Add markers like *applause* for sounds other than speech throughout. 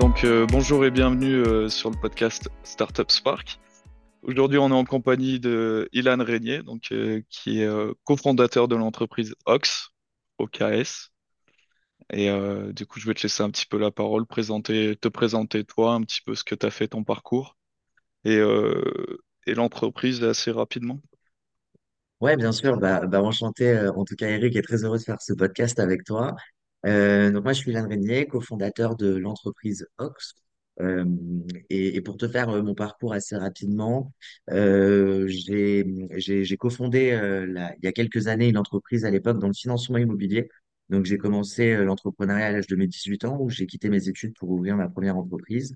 Donc euh, bonjour et bienvenue euh, sur le podcast Startup Spark. Aujourd'hui, on est en compagnie de Ilan Régnier, euh, qui est cofondateur de l'entreprise Ox, OKS. Et du coup, je vais te laisser un petit peu la parole, présenter, te présenter toi, un petit peu ce que tu as fait, ton parcours et, l'entreprise assez rapidement. Ouais, bien sûr. Bah, bah, enchanté, en tout cas, Eric, est très heureux de faire ce podcast avec toi. Euh, donc, moi, je suis Yann Régnier, cofondateur de l'entreprise Ox. Euh, et, et pour te faire euh, mon parcours assez rapidement, euh, j'ai, cofondé euh, il y a quelques années une entreprise à l'époque dans le financement immobilier. Donc, j'ai commencé euh, l'entrepreneuriat à l'âge de mes 18 ans où j'ai quitté mes études pour ouvrir ma première entreprise.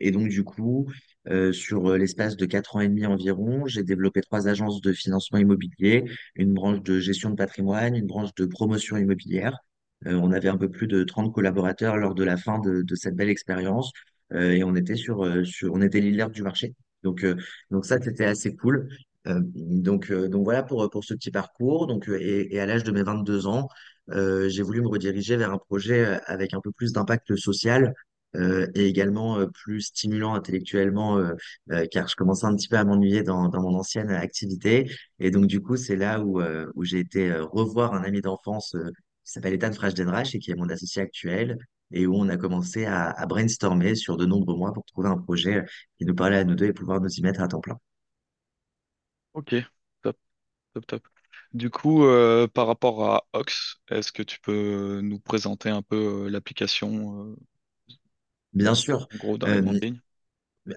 Et donc, du coup, euh, sur euh, l'espace de quatre ans et demi environ, j'ai développé trois agences de financement immobilier, une branche de gestion de patrimoine, une branche de promotion immobilière. Euh, on avait un peu plus de 30 collaborateurs lors de la fin de, de cette belle expérience euh, et on était sur, euh, sur, on était leader du marché. Donc, euh, donc ça, c'était assez cool. Donc, donc voilà pour, pour ce petit parcours. Donc, et, et à l'âge de mes 22 ans, j'ai voulu me rediriger vers un projet avec un peu plus d'impact social et également euh, plus stimulant intellectuellement, euh, euh, car je commençais un petit peu à m'ennuyer dans, dans mon ancienne activité. Et donc, du coup, c'est là où, euh, où j'ai été euh, revoir un ami d'enfance euh, qui s'appelle Ethan Frajdenreich et qui est mon associé actuel, et où on a commencé à, brainstormer sur de nombreux mois pour trouver un projet euh, qui nous parlait à nous deux et pouvoir nous y mettre à temps plein. Ok, top, top, top. Du coup, euh, par rapport à Ox, est-ce que tu peux nous présenter un peu euh, l'application, euh, Bien sûr. en gros, dans Euh?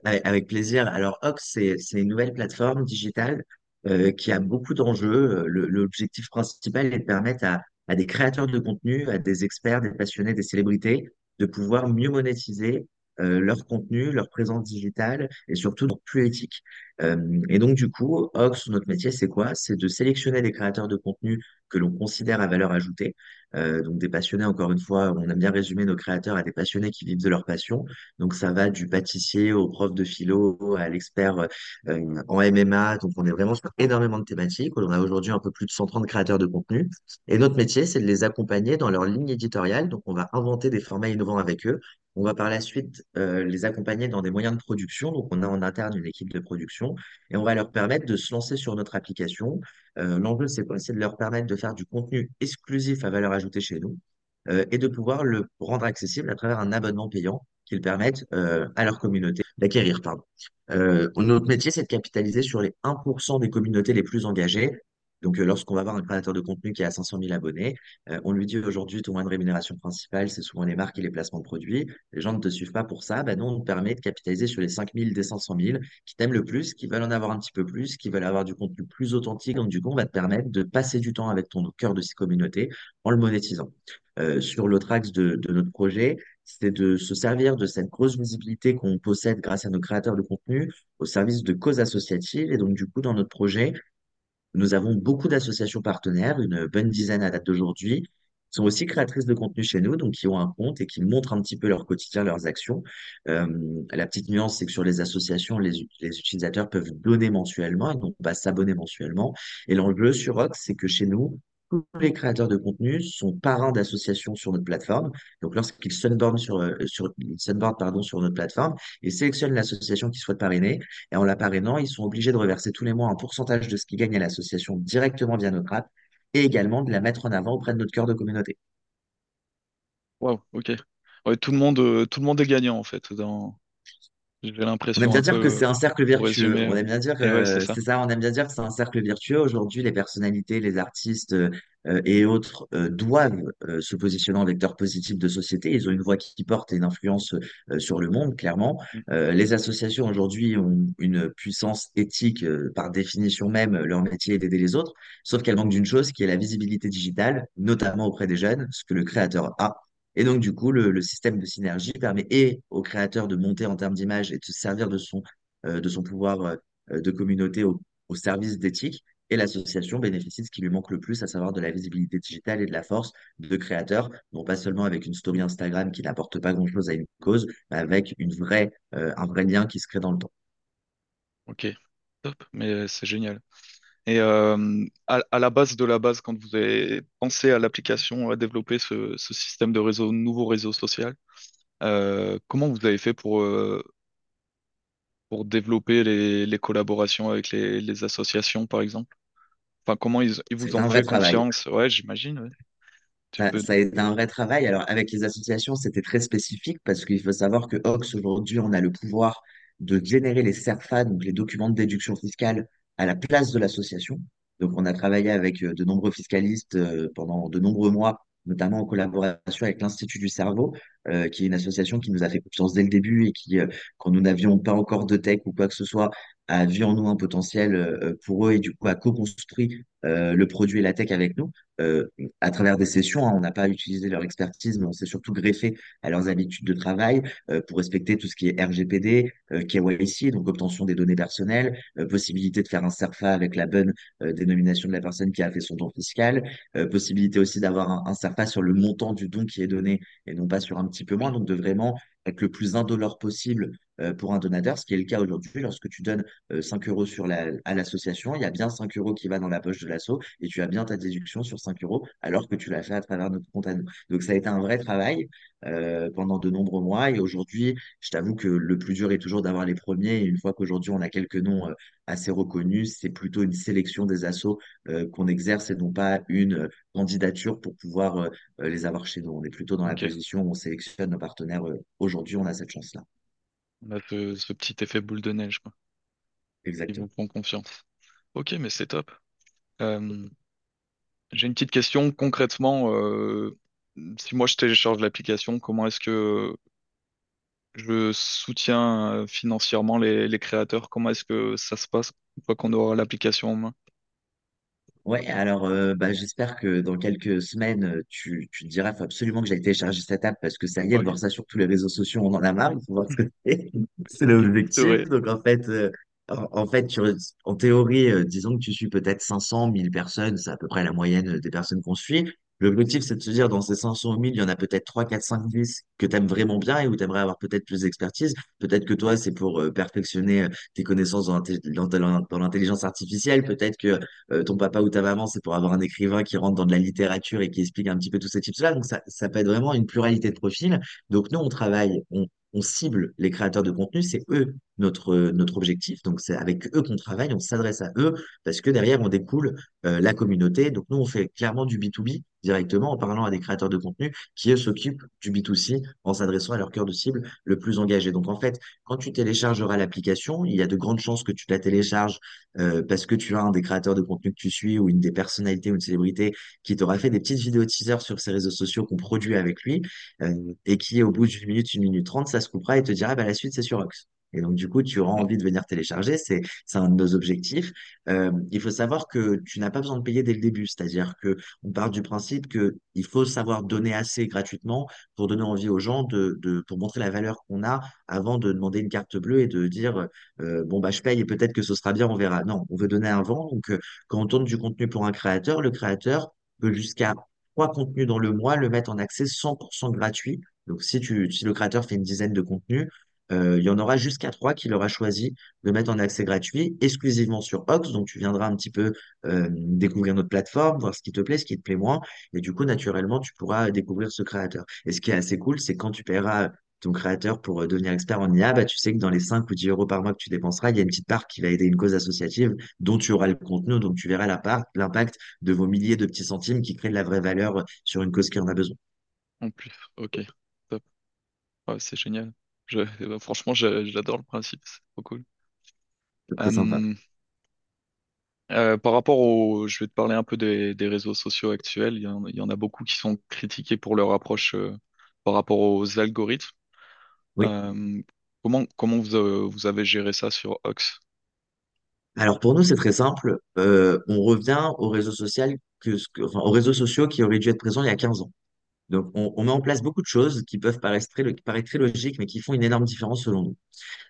Avec avec plaisir. Alors, Ox, c'est, c'est une nouvelle plateforme digitale euh, qui a beaucoup d'enjeux. Euh, le- L'objectif principal est de permettre à, à des créateurs de contenu, à des experts, des passionnés, des célébrités, de pouvoir mieux monétiser euh, leur contenu, leur présence digitale et surtout plus éthique. Euh, et donc, du coup, Ox, notre métier, c'est quoi? C'est de sélectionner des créateurs de contenu que l'on considère à valeur ajoutée. Euh, donc, des passionnés, encore une fois, on aime bien résumer nos créateurs à des passionnés qui vivent de leur passion donc ça va du pâtissier au prof de philo, à l'expert euh, en MMA. Donc on est vraiment sur énormément de thématiques. On a aujourd'hui un peu plus de 130 créateurs de contenu. Et notre métier, c'est de les accompagner dans leur ligne éditoriale. Donc on va inventer des formats innovants avec eux. On va par la suite euh, les accompagner dans des moyens de production. Donc on a en interne une équipe de production et on va leur permettre de se lancer sur notre application. Euh, l'enjeu, c'est de leur permettre de faire du contenu exclusif à valeur ajoutée chez nous euh, et de pouvoir le rendre accessible à travers un abonnement payant qu'ils permettent à leur communauté d'acquérir. Notre métier, c'est de capitaliser sur les 1% des communautés les plus engagées. Donc, euh, lorsqu'on va avoir un créateur de contenu qui a 500 000 abonnés, euh, on lui dit aujourd'hui, ton moyen de rémunération principale, c'est souvent les marques et les placements de produits. Les gens ne te suivent pas pour ça. Ben, nous, on nous permet de capitaliser sur les 5 000 des 500 000 qui t'aiment le plus, qui veulent en avoir un petit peu plus, qui veulent avoir du contenu plus authentique. Donc, du coup, on va te permettre de passer du temps avec ton cœur de ces communautés en le monétisant. Euh, sur l'autre axe de, de notre projet, c'est de se servir de cette grosse visibilité qu'on possède grâce à nos créateurs de contenu au service de causes associatives. Et donc, du coup, dans notre projet, nous avons beaucoup d'associations partenaires, une bonne dizaine à date d'aujourd'hui, sont aussi créatrices de contenu chez nous, donc qui ont un compte et qui montrent un petit peu leur quotidien, leurs actions. Euh, la petite nuance, c'est que sur les associations, les, utilisateurs peuvent donner mensuellement, et donc pas s'abonner mensuellement. Et l'enjeu sur Ox, c'est que chez nous, tous les créateurs de contenu sont parrains d'associations sur notre plateforme. Donc, lorsqu'ils sunboardent sur, euh, sur, pardon, sur notre plateforme, ils sélectionnent l'association qu'ils souhaitent parrainer et en la parrainant, ils sont obligés de reverser tous les mois un pourcentage de ce qu'ils gagnent à l'association directement via notre app et également de la mettre en avant auprès de notre cœur de communauté. Wow, ok. Ouais, tout le monde, euh, tout le monde est gagnant en fait. Dans... J'ai On aime bien un peu dire que c'est un cercle résumer. On aime bien dire Et ouais, c'est ça. c'est ça, on aime bien dire que c'est un cercle vertueux. Aujourd'hui, les personnalités, les artistes euh, et autres euh, doivent euh, se positionner en vecteur positif de société. Ils ont une voix qui porte et une influence euh, sur le monde, clairement. Mm. Les associations aujourd'hui ont une puissance éthique par définition même. Leur métier est d'aider les autres, sauf qu'elles manquent d'une chose qui est la visibilité digitale, notamment auprès des jeunes, ce que le créateur a. Et donc, du coup, le, système de synergie permet et au créateur de monter en termes d'image et de se servir de son, euh, de son pouvoir euh, de communauté au, service d'éthique. Et l'association bénéficie de ce qui lui manque le plus, à savoir de la visibilité digitale et de la force de créateurs, non pas seulement avec une story Instagram qui n'apporte pas grand-chose à une cause, mais avec une vraie, euh, un vrai lien qui se crée dans le temps. Ok, top, mais c'est génial. Et euh, à, à la base de la base, quand vous avez pensé à l'application, à développer ce, ce système de réseau, nouveau réseau social, Euh, comment vous avez fait pour, euh, pour développer les, les collaborations avec les, les associations, par exemple? Enfin, comment ils, ils vous C'est ont un vrai fait travail. confiance? Ouais, j'imagine. ouais. Tu Ça, peux. ça a été un vrai travail. Alors, avec les associations, c'était très spécifique parce qu'il faut savoir que Ox, aujourd'hui, on a le pouvoir de générer les CERFA, donc les documents de déduction fiscale, à la place de l'association. Donc, on a travaillé avec euh, de nombreux fiscalistes euh, pendant de nombreux mois, notamment en collaboration avec l'Institut du cerveau, euh, qui est une association qui nous a fait confiance dès le début et qui, quand nous n'avions pas encore de tech ou quoi que ce soit, a vu en nous un potentiel euh, pour eux et du coup a co-construit euh, le produit et la tech avec nous euh, à travers des sessions. hein, on n'a pas utilisé leur expertise, mais on s'est surtout greffé à leurs habitudes de travail pour respecter tout ce qui est RGPD, KYC, donc obtention des données personnelles, possibilité de faire un CERFA avec la bonne dénomination de la personne qui a fait son don fiscal, possibilité aussi d'avoir un, CERFA sur le montant du don qui est donné et non pas sur un petit peu moins, donc de vraiment être le plus indolore possible pour un donateur, ce qui est le cas aujourd'hui lorsque tu donnes euh, 5 euros sur la, à l'association, il y a bien 5 euros qui va dans la poche de l'asso et tu as bien ta déduction sur 5 euros alors que tu l'as fait à travers notre compte à nous. Donc ça a été un vrai travail euh, pendant de nombreux mois et aujourd'hui, je t'avoue que le plus dur est toujours d'avoir les premiers et une fois qu'aujourd'hui on a quelques noms euh, assez reconnus, c'est plutôt une sélection des assos euh, qu'on exerce et non pas une euh, candidature pour pouvoir euh, euh, les avoir chez nous. On est plutôt dans la position où on sélectionne nos partenaires. euh, aujourd'hui, on a cette chance-là. On a ce, ce petit effet boule de neige, quoi. Ils vous Exactement. font confiance. Ok, mais c'est top. Euh, j'ai une petite question. Concrètement, euh, si moi je télécharge l'application, comment est-ce que je soutiens euh, financièrement les, les créateurs? Comment est-ce que ça se passe une fois qu'on aura l'application en main? Ouais, alors euh, bah, j'espère que dans quelques semaines, euh, tu, tu te diras, faut absolument que j'aille télécharger cette app parce que ça y est, de voir ça sur tous les réseaux sociaux, on en a marre, il faut voir ce que *laughs* c'est. C'est l'objectif. *laughs* Donc en fait, euh, en, en fait tu, re- en théorie, euh, disons que tu suis peut-être 500, 1000 personnes, c'est à peu près la moyenne des personnes qu'on suit. L'objectif, c'est de se dire, dans ces 500 000, il y en a peut-être 3, 4, 5, 10 que tu aimes vraiment bien et où tu aimerais avoir peut-être plus d'expertise. Peut-être que toi, c'est pour euh, perfectionner euh, tes connaissances dans l'intelligence artificielle. Peut-être que euh, ton papa ou ta maman, c'est pour avoir un écrivain qui rentre dans de la littérature et qui explique un petit peu tous ces types-là. Donc, ça, ça peut être vraiment une pluralité de profils. Donc, nous, on travaille, on, cible les créateurs de contenu, c'est eux notre, notre objectif. Donc, c'est avec eux qu'on travaille, on s'adresse à eux parce que derrière, on découle la communauté. Donc, nous, on fait clairement du B2B directement en parlant à des créateurs de contenu qui, eux, s'occupent du B2C en s'adressant à leur cœur de cible le plus engagé. Donc, en fait, quand tu téléchargeras l'application, il y a de grandes chances que tu la télécharges euh, parce que tu as un des créateurs de contenu que tu suis ou une des personnalités ou une célébrité qui t'aura fait des petites vidéos teaser sur ses réseaux sociaux qu'on produit avec lui euh, et qui, au bout d'une minute, une minute trente, ça se coupera et te dira, bah, la suite, c'est sur Ox. Et donc, du coup, tu auras envie de venir télécharger. C'est, un de nos objectifs. Euh, il faut savoir que tu n'as pas besoin de payer dès le début. C'est-à-dire que on part du principe que il faut savoir donner assez gratuitement pour donner envie aux gens de, pour montrer la valeur qu'on a avant de demander une carte bleue et de dire, euh, bon, bah, je paye et peut-être que ce sera bien, on verra. Non, on veut donner un vent. Donc, euh, quand on tourne du contenu pour un créateur, le créateur peut jusqu'à trois contenus dans le mois le mettre en accès 100% gratuit. Donc, si tu, si le créateur fait une dizaine de contenus, euh, il y en aura jusqu'à trois qu'il aura choisi de mettre en accès gratuit exclusivement sur Ox. Donc, tu viendras un petit peu euh, découvrir notre plateforme, voir ce qui te plaît, ce qui te plaît moins. Et du coup, naturellement, tu pourras découvrir ce créateur. Et ce qui est assez cool, c'est quand tu paieras ton créateur pour euh, devenir expert en IA, bah, tu sais que dans les 5 ou 10 euros par mois que tu dépenseras, il y a une petite part qui va aider une cause associative dont tu auras le contenu, donc tu verras la part, l'impact de vos milliers de petits centimes qui créent de la vraie valeur sur une cause qui en a besoin. En plus, ok. Top. C'est génial. Je, bah, franchement, j'adore le principe. C'est trop cool. C'est très sympa. Euh, euh, par rapport au, je vais te parler un peu des, des réseaux sociaux actuels. Il y en, il y en a beaucoup qui sont critiqués pour leur approche euh, par rapport aux algorithmes. Oui. Euh, comment, comment vous, euh, vous avez géré ça sur Ox? Alors pour nous, c'est très simple. Euh, on revient aux réseaux sociaux que, ce que- enfin, aux réseaux sociaux qui auraient dû être présents il y a 15 ans. Donc, on, met en place beaucoup de choses qui peuvent paraître très, logiques, mais qui font une énorme différence selon nous.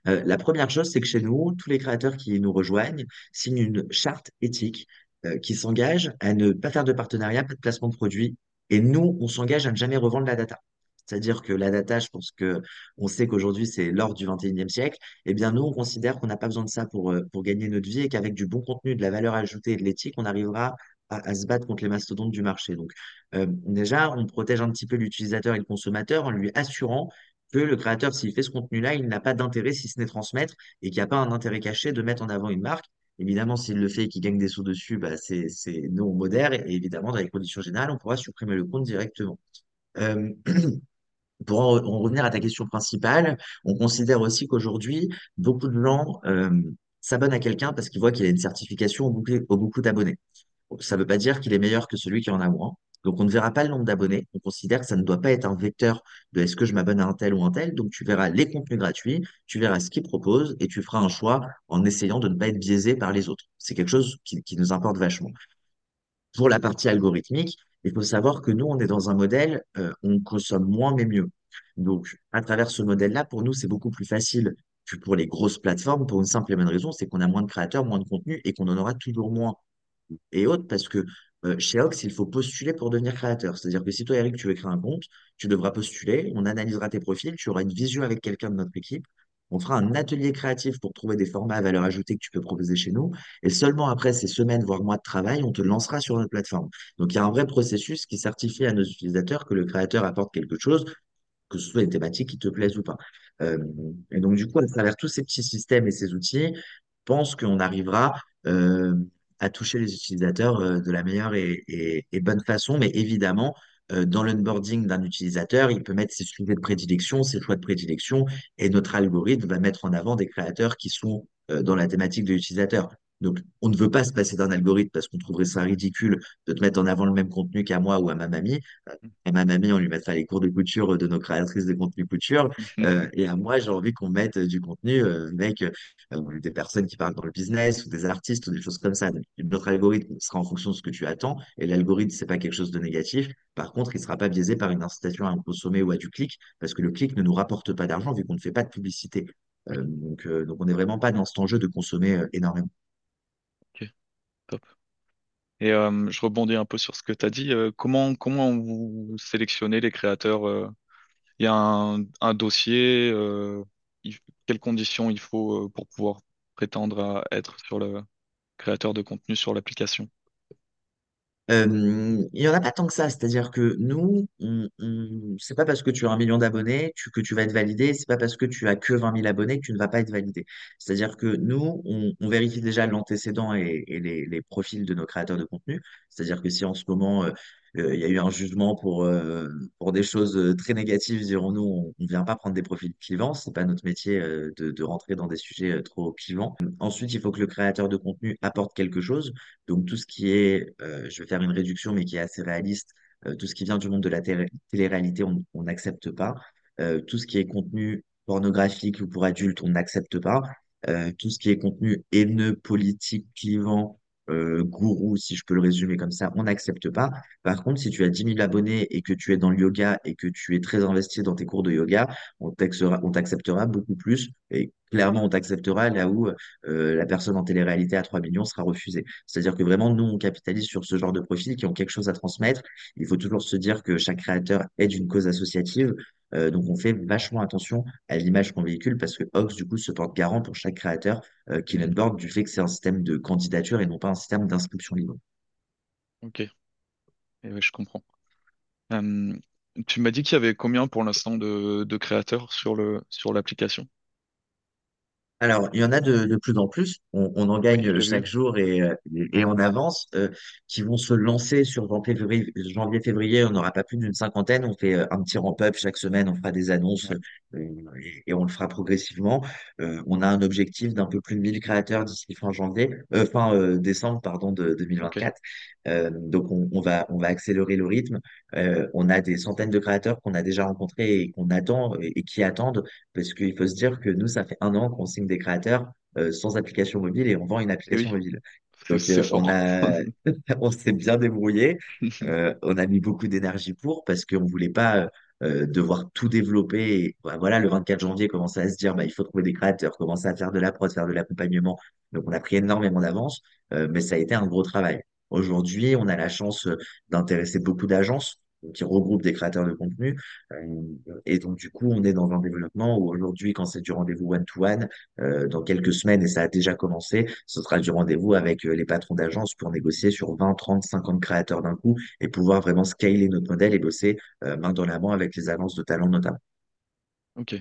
Euh, la première chose, c'est que chez nous, tous les créateurs qui nous rejoignent signent une charte éthique euh, qui s'engage à ne pas faire de partenariat, pas de placement de produits. Et nous, on s'engage à ne jamais revendre la data. C'est-à-dire que la data, je pense que on sait qu'aujourd'hui, c'est l'or du 21e siècle. Eh bien, nous, on considère qu'on n'a pas besoin de ça pour, euh, pour gagner notre vie et qu'avec du bon contenu, de la valeur ajoutée et de l'éthique, on arrivera à, se battre contre les mastodontes du marché. Donc, euh, déjà, on protège un petit peu l'utilisateur et le consommateur en lui assurant que le créateur, s'il fait ce contenu-là, il n'a pas d'intérêt si ce n'est transmettre et qu'il n'y a pas un intérêt caché de mettre en avant une marque. Évidemment, s'il le fait et qu'il gagne des sous dessus, bah, c'est, c'est, nous, modère et évidemment, dans les conditions générales, on pourra supprimer le compte directement. Euh, *clears throat* pour en, en revenir à ta question principale, on considère aussi qu'aujourd'hui, beaucoup de gens euh, s'abonnent à quelqu'un parce qu'ils voient qu'il a une certification au beaucoup, au beaucoup d'abonnés. Ça ne veut pas dire qu'il est meilleur que celui qui en a moins. Donc, on ne verra pas le nombre d'abonnés. On considère que ça ne doit pas être un vecteur de est-ce que je m'abonne à un tel ou un tel. Donc, tu verras les contenus gratuits, tu verras ce qu'ils proposent et tu feras un choix en essayant de ne pas être biaisé par les autres. C'est quelque chose qui, nous importe vachement. Pour la partie algorithmique, il faut savoir que nous, on est dans un modèle, euh, on consomme moins mais mieux. Donc, à travers ce modèle-là, pour nous, c'est beaucoup plus facile que pour les grosses plateformes, pour une simple et bonne raison, c'est qu'on a moins de créateurs, moins de contenu et qu'on en aura toujours moins et autres, parce que chez Ox, il faut postuler pour devenir créateur. C'est-à-dire que si toi, Eric, tu veux créer un compte, tu devras postuler, on analysera tes profils, tu auras une vision avec quelqu'un de notre équipe, on fera un atelier créatif pour trouver des formats à valeur ajoutée que tu peux proposer chez nous, et seulement après ces semaines, voire mois de travail, on te lancera sur notre plateforme. Donc, il y a un vrai processus qui certifie à nos utilisateurs que le créateur apporte quelque chose, que ce soit des thématiques qui te plaisent ou pas. Et donc, du coup, à travers tous ces petits systèmes et ces outils, je pense qu'on arrivera à toucher les utilisateurs euh, de la meilleure et, bonne façon. Mais évidemment, euh, dans l'onboarding d'un utilisateur, il peut mettre ses sujets de prédilection, ses choix de prédilection, et notre algorithme va mettre en avant des créateurs qui sont euh, dans la thématique de l'utilisateur. Donc, on ne veut pas se passer d'un algorithme parce qu'on trouverait ça ridicule de te mettre en avant le même contenu qu'à moi ou à ma mamie. Euh, À ma mamie, on lui mettra les cours de couture de nos créatrices de contenu couture. Euh, et à moi, j'ai envie qu'on mette du contenu euh, avec euh, des personnes qui parlent dans le business ou des artistes ou des choses comme ça. Donc, notre algorithme sera en fonction de ce que tu attends. Et l'algorithme, c'est pas quelque chose de négatif. Par contre, il sera pas biaisé par une incitation à consommer ou à du clic parce que le clic ne nous rapporte pas d'argent vu qu'on ne fait pas de publicité. Euh, donc, euh, donc, on n'est vraiment pas dans cet enjeu de consommer euh, énormément. Et euh, je rebondis un peu sur ce que tu as dit. Euh, comment, comment vous sélectionnez les créateurs? euh, Il y a un, dossier. quelles conditions il faut pour pouvoir prétendre à être sur le créateur de contenu sur l'application? Il y en a pas tant que ça, c'est-à-dire que nous, on, on- c'est pas parce que tu as un million d'abonnés que tu vas être validé, c'est pas parce que tu as que vingt mille abonnés que tu ne vas pas être validé. C'est-à-dire que nous, on, vérifie déjà l'antécédent et, les, profils de nos créateurs de contenu. C'est-à-dire que si en ce moment, euh, il y a eu un jugement pour, euh, pour des choses euh, très négatives, dirons-nous, on ne vient pas prendre des profils clivants, c'est pas notre métier euh, de, rentrer dans des sujets trop clivants. Ensuite, il faut que le créateur de contenu apporte quelque chose. Donc tout ce qui est, je vais faire une réduction, mais qui est assez réaliste, tout ce qui vient du monde de la télé- télé-réalité, on n'accepte pas. Tout ce qui est contenu pornographique ou pour adultes, on n'accepte pas. Tout ce qui est contenu haineux, politique, clivant, euh, gourou, si je peux le résumer comme ça, on n'accepte pas. Par contre, si tu as dix mille abonnés et que tu es dans le yoga et que tu es très investi dans tes cours de yoga, on t'acceptera, on t'acceptera beaucoup plus. Et clairement, on t'acceptera là où euh, la personne en télé-réalité à 3 millions sera refusée. C'est-à-dire que vraiment, nous, on capitalise sur ce genre de profils qui ont quelque chose à transmettre. Il faut toujours se dire que chaque créateur est d'une cause associative. Euh, donc, on fait vachement attention à l'image qu'on véhicule parce que Ox, du coup, se porte garant pour chaque créateur euh, qui l'onboard du fait que c'est un système de candidature et non pas un système d'inscription libre. Ok, Et ouais, je comprends. Euh, tu m'as dit qu'il y avait combien pour l'instant de, créateurs sur l'application? Alors, il y en a de, de plus en plus. On, on en Oui, gagne vu. chaque jour et, euh, et on avance, euh, qui vont se lancer sur janvier, février. Janvier, février, on n'aura pas plus d'une cinquantaine. On fait euh, un petit ramp-up chaque semaine. On fera des annonces Ouais. euh, et, et on le fera progressivement. Euh, on a un objectif d'un peu plus de 1000 créateurs d'ici fin janvier, euh, fin euh, décembre, pardon, de Ok. 2024. Euh, donc, on, on va, on va accélérer le rythme. Euh, on a des centaines de créateurs qu'on a déjà rencontrés et qu'on attend et, et qui attendent parce qu'il faut se dire que nous, ça fait un an qu'on signe des créateurs euh, sans application mobile et on vend une application oui, mobile. Donc, euh, on a, *laughs* *laughs* on s'est bien débrouillé. *laughs* Euh, on a mis beaucoup d'énergie pour parce qu'on voulait pas devoir tout développer. Et, bah, voilà, le 24 janvier, commencer à se dire, bah, il faut trouver des créateurs, commencer à faire de la prod, faire de l'accompagnement. Donc, on a pris énormément d'avance, mais ça a été un gros travail. Aujourd'hui, on a la chance d'intéresser beaucoup d'agences qui regroupent des créateurs de contenu. Euh, et donc, du coup, on est dans un développement où aujourd'hui, quand c'est du rendez-vous one-to-one, euh, dans quelques semaines, et ça a déjà commencé, ce sera du rendez-vous avec euh, les patrons d'agence pour négocier sur 20, 30, 50 créateurs d'un coup et pouvoir vraiment scaler notre modèle et bosser main dans la main avec les agences de talent notamment. Ok.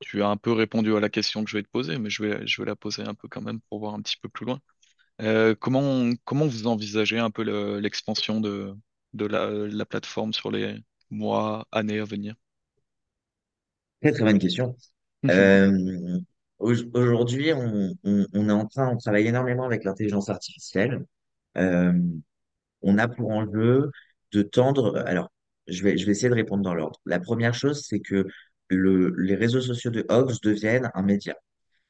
Tu as un peu répondu à la question que je vais te poser, mais je vais, je vais la poser un peu quand même pour voir un petit peu plus loin. Euh, comment, comment vous envisagez un peu le- l'expansion de, de la, la plateforme sur les mois, années à venir? Très très bonne question. Euh, au- aujourd'hui, on, on- on est en train, on travaille énormément avec l'intelligence artificielle. Euh, on a pour enjeu de tendre. Alors, je vais, je vais essayer de répondre dans l'ordre. La première chose, c'est que le, les réseaux sociaux de Hogs deviennent un média.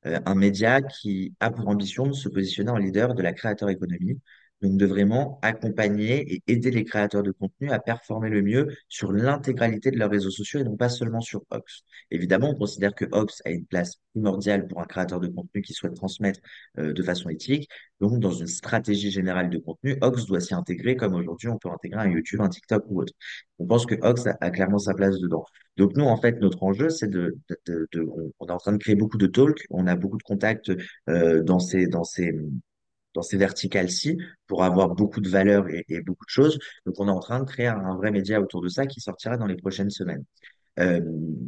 Euh, un média qui a pour ambition de se positionner en leader de la créateur économie, donc de vraiment accompagner et aider les créateurs de contenu à performer le mieux sur l'intégralité de leurs réseaux sociaux et non pas seulement sur Ox. Évidemment, on considère que Ox a une place primordiale pour un créateur de contenu qui souhaite transmettre euh, de façon éthique. Donc, dans une stratégie générale de contenu, Ox doit s'y intégrer comme aujourd'hui on peut intégrer un YouTube, un TikTok ou autre. On pense que Ox a, clairement sa place dedans. Donc nous, en fait, notre enjeu, c'est de, de, de- on est en train de créer beaucoup de talks, on a beaucoup de contacts euh, dans ces, dans ces, dans ces verticales-ci pour avoir beaucoup de valeur et, beaucoup de choses. Donc on est en train de créer un, vrai média autour de ça qui sortira dans les prochaines semaines. Euh,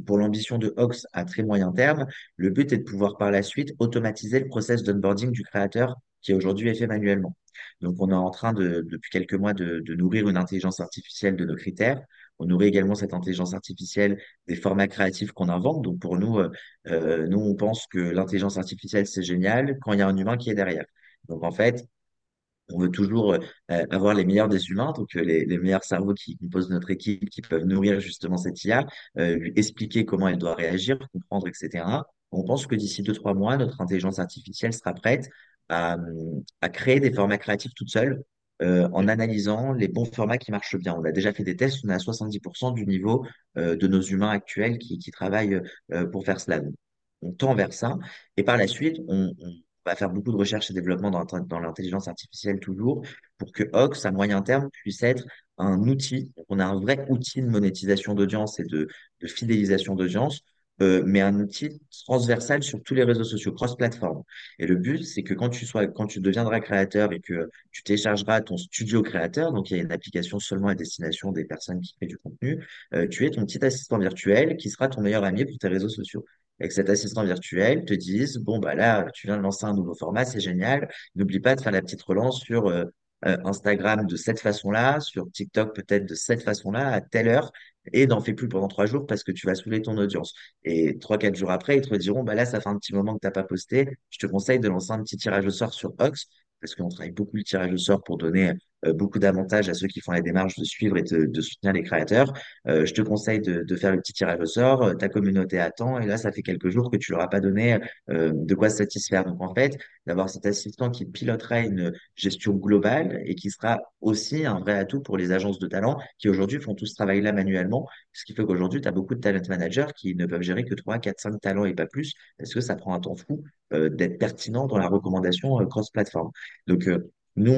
pour l'ambition de Ox à très moyen terme, le but est de pouvoir par la suite automatiser le process d'onboarding du créateur qui aujourd'hui est fait manuellement. Donc, on est en train de, depuis quelques mois de, de nourrir une intelligence artificielle de nos critères. On nourrit également cette intelligence artificielle des formats créatifs qu'on invente. Donc, pour nous, euh, euh, nous, on pense que l'intelligence artificielle, c'est génial quand il y a un humain qui est derrière. Donc, en fait, on veut toujours euh, avoir les meilleurs des humains, donc euh, les, meilleurs cerveaux qui composent notre équipe, qui peuvent nourrir justement cette IA, euh, lui expliquer comment elle doit réagir, comprendre, etc. On pense que d'ici deux, trois mois, notre intelligence artificielle sera prête à, créer des formats créatifs toute seule, en analysant les bons formats qui marchent bien. On a déjà fait des tests, on est à 70% du niveau de nos humains actuels qui, travaillent pour faire cela. On tend vers ça. Et par la suite, on va faire beaucoup de recherche et développement dans, l'intelligence artificielle toujours pour que Ox, à moyen terme, puisse être un outil. On a un vrai outil de monétisation d'audience et de, fidélisation d'audience, euh, mais un outil transversal sur tous les réseaux sociaux, cross-platform. Et le but, c'est que quand tu sois, quand tu deviendras créateur et que tu téléchargeras ton studio créateur, donc il y a une application seulement à destination des personnes qui créent du contenu, euh, tu es ton petit assistant virtuel qui sera ton meilleur ami pour tes réseaux sociaux que cet assistant virtuel te dise, bon, bah là, tu viens de lancer un nouveau format, c'est génial. N'oublie pas de faire la petite relance sur euh, euh, Instagram de cette façon-là, sur TikTok peut-être de cette façon-là, à telle heure, et n'en fais plus pendant trois jours parce que tu vas saouler ton audience. Et trois, quatre jours après, ils te diront, bah là, ça fait un petit moment que tu n'as pas posté. Je te conseille de lancer un petit tirage au sort sur Ox, parce qu'on travaille beaucoup le tirage au sort pour donner beaucoup d'avantages à ceux qui font la démarche de suivre et de, soutenir les créateurs. Euh, je te conseille de, faire le petit tirage au sort, euh, ta communauté attend, et là, ça fait quelques jours que tu leur as pas donné euh, de quoi se satisfaire. Donc, en fait, d'avoir cet assistant qui pilotera une gestion globale et qui sera aussi un vrai atout pour les agences de talent qui aujourd'hui font tout ce travail-là manuellement, ce qui fait qu'aujourd'hui, tu as beaucoup de talent managers qui ne peuvent gérer que 3, 4, 5 talents et pas plus, parce que ça prend un temps fou euh, d'être pertinent dans la recommandation euh, cross-platform. Donc, euh, nous,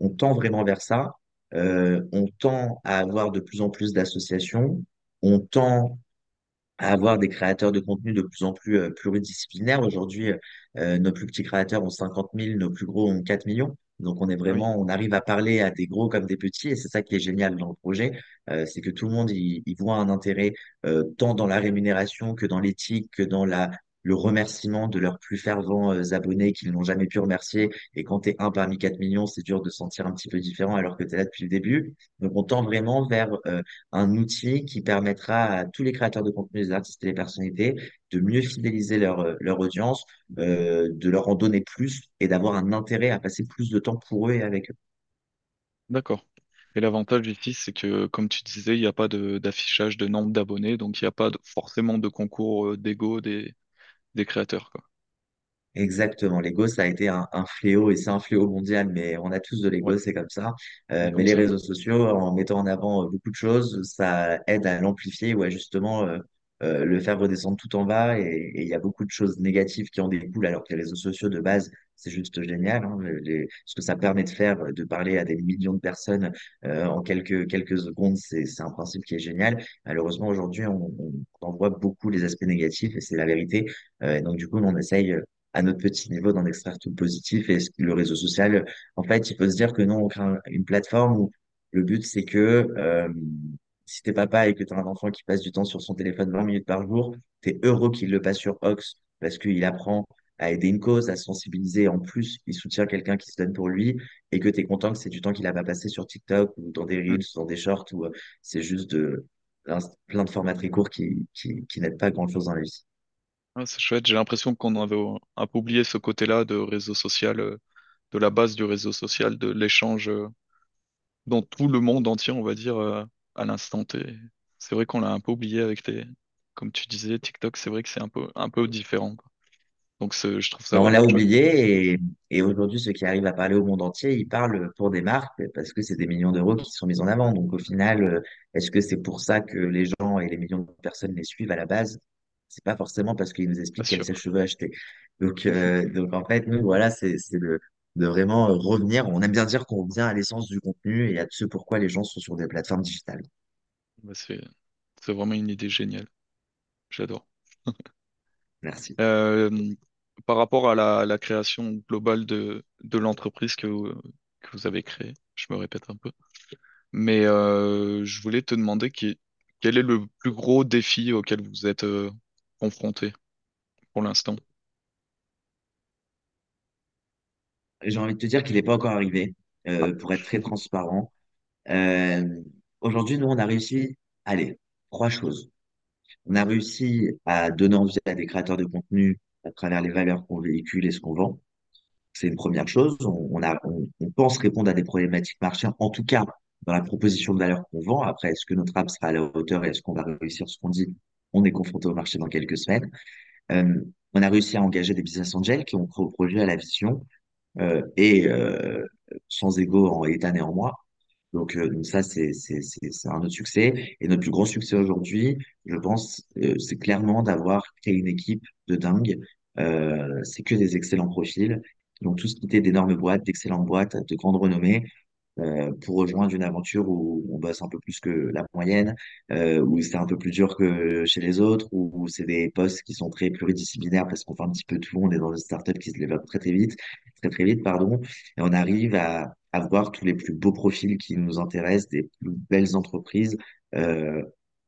on, tend vraiment vers ça. Euh, on tend à avoir de plus en plus d'associations. On tend à avoir des créateurs de contenu de plus en plus euh, pluridisciplinaires. Aujourd'hui, euh, nos plus petits créateurs ont 50 000, nos plus gros ont 4 millions. Donc, on est vraiment, on arrive à parler à des gros comme des petits, et c'est ça qui est génial dans le projet, euh, c'est que tout le monde y, y voit un intérêt euh, tant dans la rémunération que dans l'éthique, que dans la le remerciement de leurs plus fervents euh, abonnés qu'ils n'ont jamais pu remercier. Et quand tu es un parmi 4 millions, c'est dur de se sentir un petit peu différent alors que tu es là depuis le début. Donc, on tend vraiment vers euh, un outil qui permettra à tous les créateurs de contenu, les artistes et les personnalités, de mieux fidéliser leur, euh, leur audience, de leur en donner plus et d'avoir un intérêt à passer plus de temps pour eux et avec eux. d'accord. Et l'avantage ici, c'est que, comme tu disais, il n'y a pas d'affichage de nombre d'abonnés, donc il n'y a pas forcément de concours euh, d'ego des, des créateurs, quoi. Exactement. L'ego, ça a été un, un fléau et c'est un fléau mondial, mais on a tous de Ouais, l'ego, c'est comme ça. Euh, mais comme les ça. réseaux sociaux, en mettant en avant euh, beaucoup de choses, ça aide à l'amplifier ou à justement euh, euh, le faire redescendre tout en bas. Et il y a beaucoup de choses négatives qui en découlent, alors que les réseaux sociaux de base, c'est juste génial. Hein, les- ce que ça permet de faire, de parler à des millions de personnes euh, en quelques, quelques secondes, c'est, c'est un principe qui est génial. Malheureusement, aujourd'hui, on, on, voit beaucoup les aspects négatifs et c'est la vérité. Euh, et donc, du coup, on essaye à notre petit niveau d'en extraire tout le positif. Et le réseau social, en fait, il faut se dire que nous, on crée un- une plateforme où Le but, c'est que euh, si t'es papa et que tu as un enfant qui passe du temps sur son téléphone 20 minutes par jour, tu es heureux qu'il le passe sur Ox parce qu'il apprend à aider une cause, à sensibiliser. En plus, il soutient quelqu'un qui se donne pour lui et que tu es content que c'est du temps qu'il a pas passé sur TikTok ou dans des. Reels, dans des shorts ou euh, c'est juste de, plein de formats très courts qui, qui, n'aident pas grand-chose dans la vie. Ouais, c'est chouette. J'ai l'impression qu'on avait un peu oublié ce côté-là de réseau social, euh, de la base du réseau social, de l'échange euh, dans tout le monde entier, on va dire, à l'instant T. C'est vrai qu'on l'a un peu oublié avec les, comme tu disais, TikTok, c'est vrai que c'est un peu, un peu différent, quoi. Donc je trouve ça Ben, on l'a vraiment chouette. oublié et, et aujourd'hui, ceux qui arrivent à parler au monde entier, ils parlent pour des marques parce que c'est des millions d'euros qui sont mis en avant. Donc au final, euh, est-ce que c'est pour ça que les gens et les millions de personnes les suivent à la base? C'est pas forcément parce qu'ils nous expliquent quel sûr. sèche-cheveux acheter. Donc, euh, donc en fait, nous, voilà, c'est c'est de, de vraiment euh, revenir. On aime bien dire qu'on revient à l'essence du contenu et à ce pourquoi les gens sont sur des plateformes digitales. Bah, c'est, c'est vraiment une idée géniale. J'adore. *laughs* Merci. Euh, par rapport à la, la création globale de, de l'entreprise que, vous- que vous avez créée, je me répète un peu, mais euh, je voulais te demander qui, quel est le plus gros défi auquel vous êtes euh, confronté pour l'instant? J'ai envie de te dire qu'il n'est pas encore arrivé, euh, pour être très transparent. Euh, aujourd'hui, nous, on a réussi, allez, trois choses. On a réussi à donner envie à des créateurs de contenu à travers les valeurs qu'on véhicule et ce qu'on vend. C'est une première chose. On, a, on, pense répondre à des problématiques marchandes, en tout cas dans la proposition de valeur qu'on vend. Après, est-ce que notre app sera à la hauteur et est-ce qu'on va réussir ce qu'on dit? On est confronté au marché dans quelques semaines. Euh, on a réussi à engager des business angels qui ont cru au projet, à la vision, et euh, sans ego en et en moi. Donc, euh, donc ça, c'est un autre succès. Et notre plus grand succès aujourd'hui, je pense, euh, c'est clairement d'avoir créé une équipe de dingue. Euh, c'est que des excellents profils. Ils ont tous quitté d'énormes boîtes, d'excellentes boîtes, de grande renommée euh, pour rejoindre une aventure où on bosse un peu plus que la moyenne, euh, où c'est un peu plus dur que chez les autres, où, où c'est des postes qui sont très pluridisciplinaires parce qu'on fait un petit peu tout, on est dans une startup qui se développe très très vite, très très vite, pardon, et on arrive à, à voir tous les plus beaux profils qui nous intéressent, des plus belles entreprises, euh,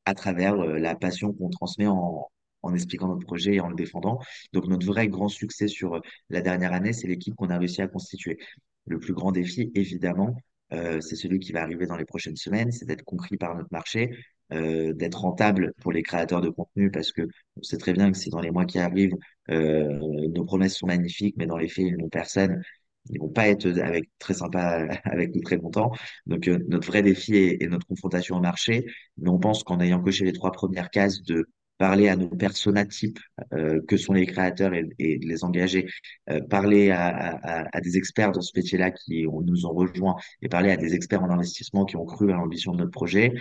à travers euh, la passion qu'on transmet en expliquant notre projet et en le défendant. Donc notre vrai grand succès sur euh, la dernière année, c'est l'équipe qu'on a réussi à constituer. Le plus grand défi, évidemment, c'est celui qui va arriver dans les prochaines semaines, c'est d'être compris par notre marché, d'être rentable pour les créateurs de contenu, parce que on sait très bien que si dans les mois qui arrivent, nos promesses sont magnifiques, mais dans les faits, ils n'ont personne, ils vont pas être avec très sympa *laughs* avec nous très longtemps. Donc euh, notre vrai défi est, notre confrontation au marché, mais on pense qu'en ayant coché les trois premières cases de parler à nos personas types euh, que sont les créateurs et, et les engager, euh, parler à, des experts dans ce métier-là qui nous ont rejoints et parler à des experts en investissement qui ont cru à l'ambition de notre projet,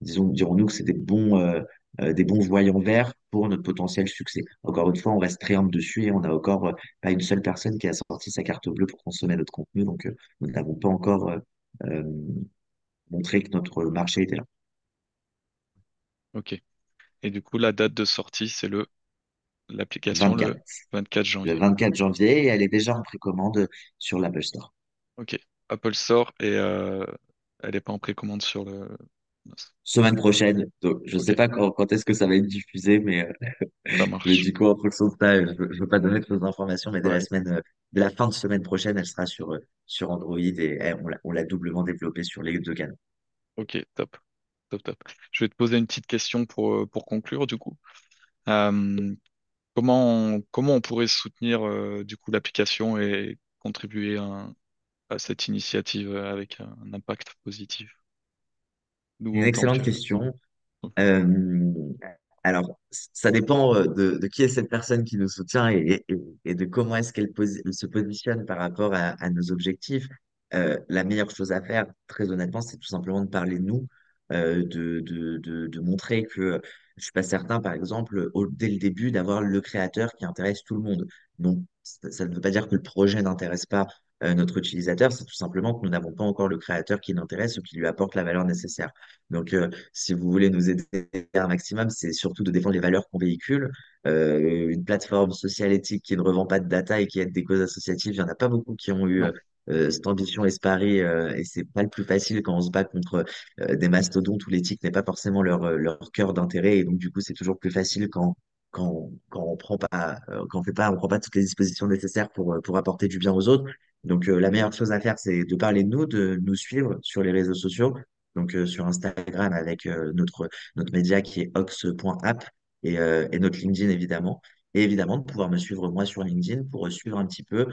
disons, dirons-nous que c'est des bons, euh, euh, des bons voyants verts pour notre potentiel succès. Encore une fois, on reste très humble dessus et on n'a encore euh, pas une seule personne qui a sorti sa carte bleue pour consommer notre contenu, donc euh, nous n'avons pas encore euh, euh, montré que notre marché était là. ok. Et du coup, la date de sortie, c'est le l'application 24, le 24 le janvier. 24 janvier et elle est déjà en précommande sur l'Apple Store. Ok. Apple Store et euh, elle n'est pas en précommande sur le. Semaine prochaine, donc je Ok, sais pas quand, quand est-ce que ça va être diffusé, mais euh, *laughs* Mais du coup, en fonction de ça, je ne veux pas donner trop d'informations, mais dès la semaine, euh, dès la fin de semaine prochaine, elle sera sur, euh, sur Android et eh, on l'a, doublement développée sur les deux canaux. Ok, top, top, top. Je vais te poser une petite question pour, pour conclure, du coup. Euh, comment on, comment on pourrait soutenir euh, du coup l'application et contribuer à, à cette initiative avec un, impact positif, Une excellente que. question. Euh, alors, ça dépend euh, de, de qui est cette personne qui nous soutient et, et, et de comment est-ce qu'elle posi- se positionne par rapport à, à nos objectifs. Euh, la meilleure chose à faire, très honnêtement, c'est tout simplement de parler de nous, euh, de, de, de, de montrer que je suis pas certain, par exemple, au- dès le début, d'avoir le créateur qui intéresse tout le monde. Donc, ça, ça ne veut pas dire que le projet n'intéresse pas euh, notre utilisateur, c'est tout simplement que nous n'avons pas encore le créateur qui l'intéresse ou qui lui apporte la valeur nécessaire. Donc, euh, si vous voulez nous aider un maximum, c'est surtout de défendre les valeurs qu'on véhicule. Euh, une plateforme sociale éthique qui ne revend pas de data et qui aide des causes associatives, il n'y en a pas beaucoup qui ont eu euh, cette ambition et ce pari, euh, et c'est pas le plus facile quand on se bat contre euh, des mastodontes où l'éthique n'est pas forcément leur, leur cœur d'intérêt, et donc du coup c'est toujours plus facile quand quand quand on prend pas quand on fait pas on prend pas toutes les dispositions nécessaires pour pour apporter du bien aux autres. Donc euh, la meilleure chose à faire, c'est de parler de nous, de nous suivre sur les réseaux sociaux. Donc euh, sur Instagram avec euh, notre notre média qui est ox.app et, euh, notre LinkedIn évidemment. Et évidemment, de pouvoir me suivre moi sur LinkedIn pour suivre un petit peu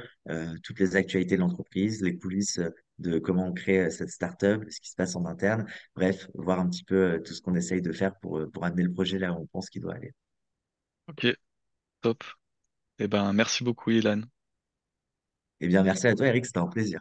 toutes les actualités de l'entreprise, les coulisses de comment on crée cette startup, ce qui se passe en interne. Bref, voir un petit peu tout ce qu'on essaye de faire pour, pour amener le projet là où on pense qu'il doit aller. Ok, top. Eh ben, merci beaucoup, Ilan. Eh bien, merci à toi, Eric, c'était un plaisir.